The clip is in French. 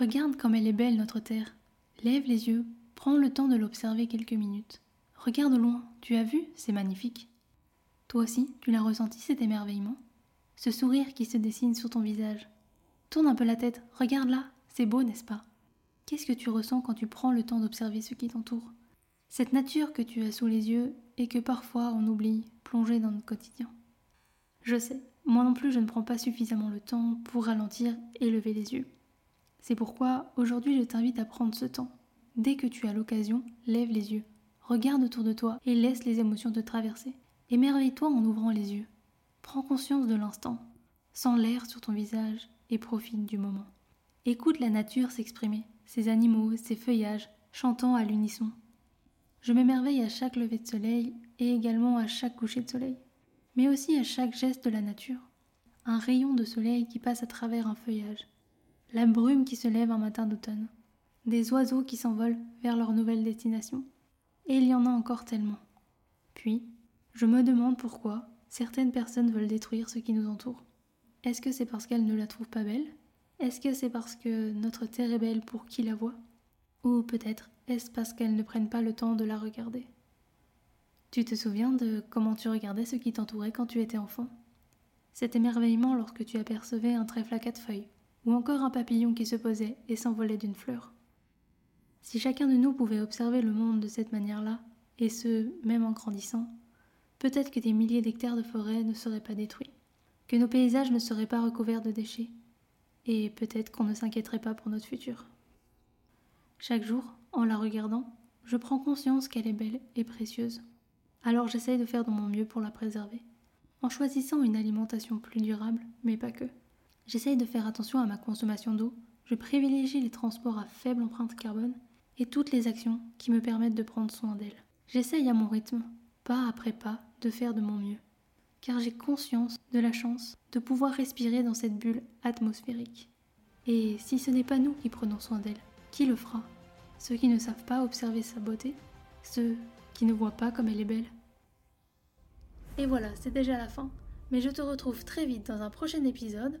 Regarde comme elle est belle notre terre. Lève les yeux, prends le temps de l'observer quelques minutes. Regarde au loin, tu as vu, c'est magnifique. Toi aussi, tu l'as ressenti cet émerveillement Ce sourire qui se dessine sur ton visage. Tourne un peu la tête, regarde là, c'est beau, n'est-ce pas? Qu'est-ce que tu ressens quand tu prends le temps d'observer ce qui t'entoure? Cette nature que tu as sous les yeux et que parfois on oublie, plongée dans notre quotidien. Je sais, moi non plus je ne prends pas suffisamment le temps pour ralentir et lever les yeux. C'est pourquoi aujourd'hui je t'invite à prendre ce temps. Dès que tu as l'occasion, lève les yeux, regarde autour de toi et laisse les émotions te traverser. Émerveille-toi en ouvrant les yeux. Prends conscience de l'instant, sens l'air sur ton visage et profite du moment. Écoute la nature s'exprimer, ses animaux, ses feuillages, chantant à l'unisson. Je m'émerveille à chaque lever de soleil et également à chaque coucher de soleil, mais aussi à chaque geste de la nature. Un rayon de soleil qui passe à travers un feuillage, la brume qui se lève un matin d'automne, des oiseaux qui s'envolent vers leur nouvelle destination. Et il y en a encore tellement. Puis, je me demande pourquoi certaines personnes veulent détruire ce qui nous entoure. Est-ce que c'est parce qu'elles ne la trouvent pas belle? Est-ce que c'est parce que notre terre est belle pour qui la voit? Ou peut-être est-ce parce qu'elles ne prennent pas le temps de la regarder? Tu te souviens de comment tu regardais ce qui t'entourait quand tu étais enfant? Cet émerveillement lorsque tu apercevais un trèfle à quatre feuilles, ou encore un papillon qui se posait et s'envolait d'une fleur. Si chacun de nous pouvait observer le monde de cette manière-là, et ce, même en grandissant, peut-être que des milliers d'hectares de forêt ne seraient pas détruits, que nos paysages ne seraient pas recouverts de déchets, et peut-être qu'on ne s'inquiéterait pas pour notre futur. Chaque jour, en la regardant, je prends conscience qu'elle est belle et précieuse. Alors j'essaye de faire de mon mieux pour la préserver, en choisissant une alimentation plus durable, mais pas que. J'essaye de faire attention à ma consommation d'eau, je privilégie les transports à faible empreinte carbone et toutes les actions qui me permettent de prendre soin d'elle. J'essaye à mon rythme, pas après pas, de faire de mon mieux. Car j'ai conscience de la chance de pouvoir respirer dans cette bulle atmosphérique. Et si ce n'est pas nous qui prenons soin d'elle, qui le fera? Ceux qui ne savent pas observer sa beauté Ceux qui ne voient pas comme elle est belle Et voilà, c'est déjà la fin. Mais je te retrouve très vite dans un prochain épisode